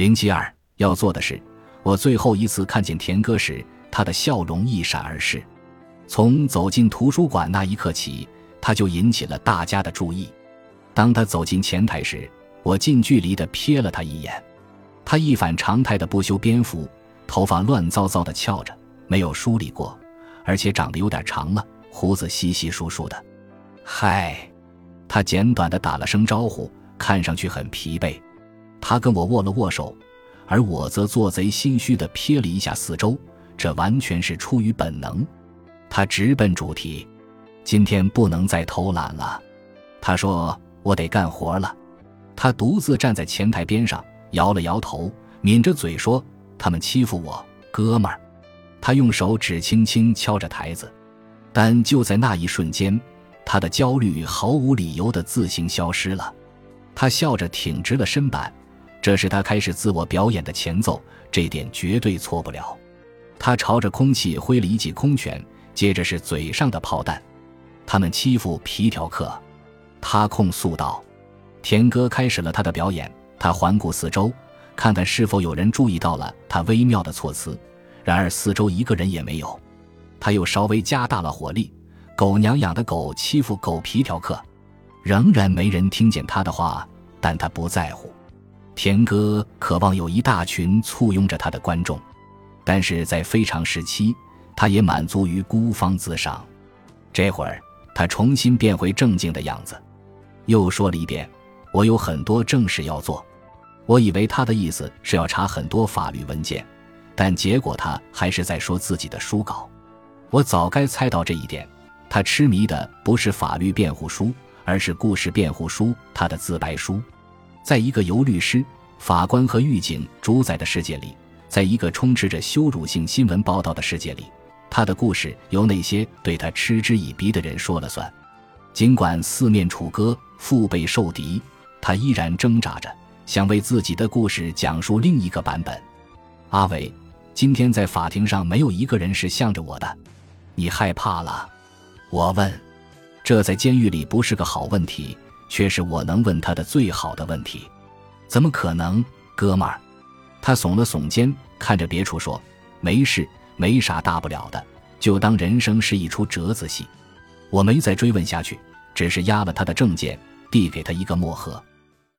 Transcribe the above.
零七二要做的是，我最后一次看见田哥时，他的笑容一闪而逝。从走进图书馆那一刻起，他就引起了大家的注意。当他走进前台时，我近距离地瞥了他一眼。他一反常态的不修边幅，头发乱糟糟的翘着，没有梳理过，而且长得有点长了，胡子稀稀疏疏的。嗨，他简短地打了声招呼，看上去很疲惫。他跟我握了握手，而我则做贼心虚地瞥了一下四周，这完全是出于本能。他直奔主题：“今天不能再偷懒了。”他说：“我得干活了。”他独自站在前台边上，摇了摇头，抿着嘴说：“他们欺负我，哥们儿。”他用手指轻轻敲着台子，但就在那一瞬间，他的焦虑毫无理由的自行消失了。他笑着挺直了身板。这是他开始自我表演的前奏，这点绝对错不了。他朝着空气挥了一记空拳，接着是嘴上的炮弹。他们欺负皮条客，他控诉道。田哥开始了他的表演，他环顾四周，看看是否有人注意到了他微妙的措辞。然而四周一个人也没有。他又稍微加大了火力，狗娘养的狗欺负狗皮条客，仍然没人听见他的话，但他不在乎。田哥渴望有一大群簇拥着他的观众，但是在非常时期，他也满足于孤芳自赏。这会儿，他重新变回正经的样子，又说了一遍：“我有很多正事要做。”我以为他的意思是要查很多法律文件，但结果他还是在说自己的书稿。我早该猜到这一点。他痴迷的不是法律辩护书，而是故事辩护书，他的自白书。在一个由律师、法官和狱警主宰的世界里，在一个充斥着羞辱性新闻报道的世界里，他的故事由那些对他嗤之以鼻的人说了算。尽管四面楚歌、腹背受敌，他依然挣扎着，想为自己的故事讲述另一个版本。阿伟，今天在法庭上没有一个人是向着我的，你害怕了？我问。这在监狱里不是个好问题。却是我能问他的最好的问题，怎么可能，哥们儿？他耸了耸肩，看着别处说：“没事，没啥大不了的，就当人生是一出折子戏。”我没再追问下去，只是压了他的证件，递给他一个墨盒。